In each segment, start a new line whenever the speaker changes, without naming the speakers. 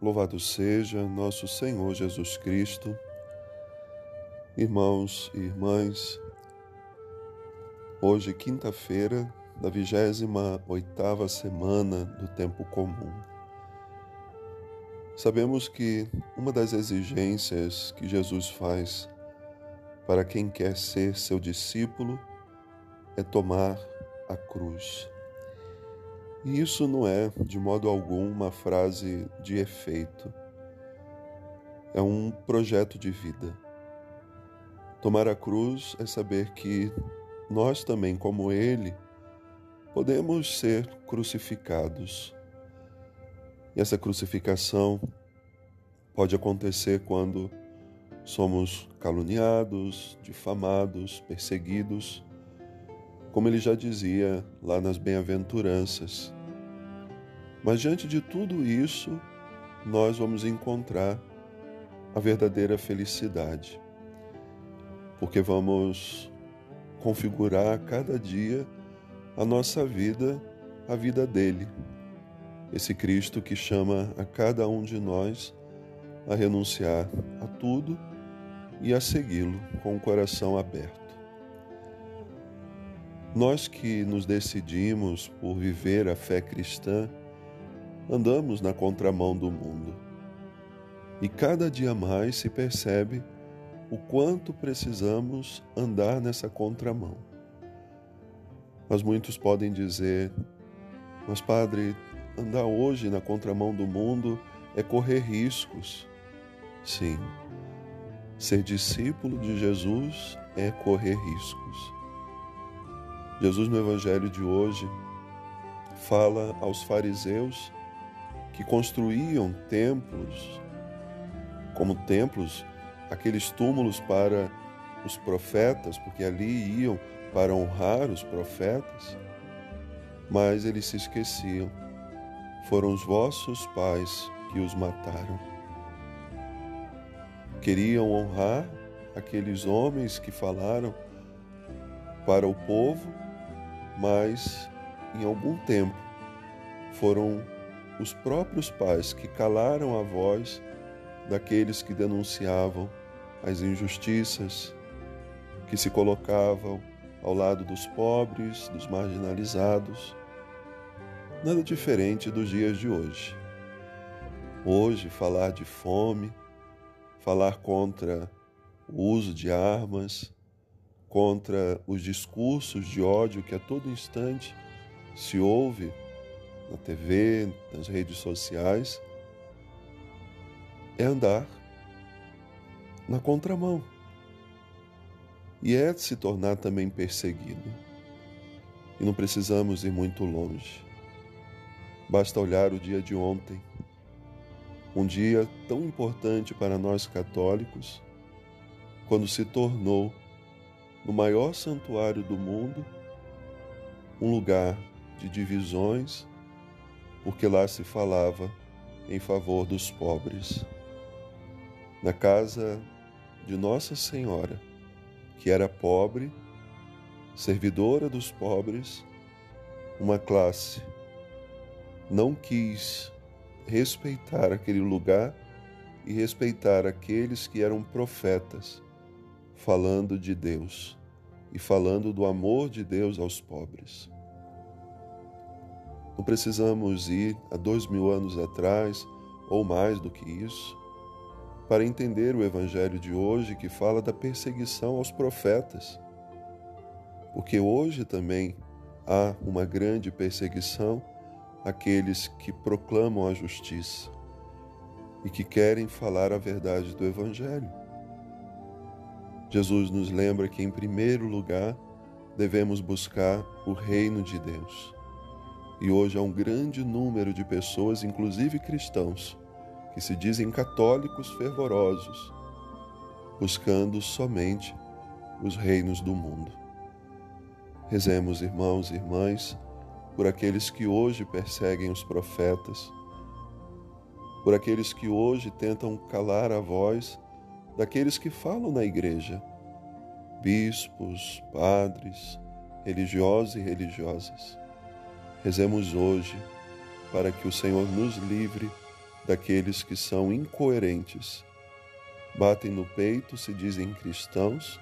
Louvado seja nosso Senhor Jesus Cristo. Irmãos e irmãs, hoje, quinta-feira da 28ª semana do tempo comum. Sabemos que uma das exigências que Jesus faz para quem quer ser seu discípulo é tomar a cruz. E isso não é, de modo algum, uma frase de efeito. É um projeto de vida. Tomar a cruz é saber que nós também, como Ele, podemos ser crucificados. E essa crucificação pode acontecer quando somos caluniados, difamados, perseguidos, como ele já dizia lá nas bem-aventuranças. Mas diante de tudo isso, nós vamos encontrar a verdadeira felicidade, porque vamos configurar cada dia a nossa vida, a vida dele. Esse Cristo que chama a cada um de nós a renunciar a tudo e a segui-lo com o coração aberto. Nós que nos decidimos por viver a fé cristã, andamos na contramão do mundo. E cada dia mais se percebe o quanto precisamos andar nessa contramão. Mas muitos podem dizer: Mas, Padre, andar hoje na contramão do mundo é correr riscos. Sim, ser discípulo de Jesus é correr riscos. Jesus, no Evangelho de hoje, fala aos fariseus que construíam templos, como templos, aqueles túmulos para os profetas, porque ali iam para honrar os profetas, mas eles se esqueciam. Foram os vossos pais que os mataram. Queriam honrar aqueles homens que falaram para o povo, mas em algum tempo foram os próprios pais que calaram a voz daqueles que denunciavam as injustiças, que se colocavam ao lado dos pobres, dos marginalizados. Nada diferente dos dias de hoje. Hoje, falar de fome, falar contra o uso de armas, contra os discursos de ódio que a todo instante se ouve na TV, nas redes sociais, é andar na contramão. E é se tornar também perseguido. E não precisamos ir muito longe. Basta olhar o dia de ontem, um dia tão importante para nós católicos, quando se tornou, no maior santuário do mundo, um lugar de divisões porque lá se falava em favor dos pobres. Na casa de Nossa Senhora, que era pobre, servidora dos pobres, uma classe não quis respeitar aquele lugar e respeitar aqueles que eram profetas, falando de Deus e falando do amor de Deus aos pobres. Não precisamos ir a dois mil anos atrás ou mais do que isso para entender o Evangelho de hoje que fala da perseguição aos profetas. Porque hoje também há uma grande perseguição àqueles que proclamam a justiça e que querem falar a verdade do Evangelho. Jesus nos lembra que, em primeiro lugar, devemos buscar o reino de Deus e hoje há um grande número de pessoas, inclusive cristãos, que se dizem católicos fervorosos, buscando somente os reinos do mundo. Rezemos, irmãos e irmãs, por aqueles que hoje perseguem os profetas, por aqueles que hoje tentam calar a voz daqueles que falam na igreja, bispos, padres, religiosos e religiosas Rezemos hoje para que o Senhor nos livre daqueles que são incoerentes. Batem no peito, se dizem cristãos,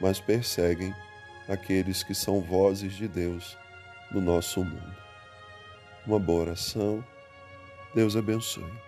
mas perseguem aqueles que são vozes de Deus no nosso mundo. Uma boa oração. Deus abençoe.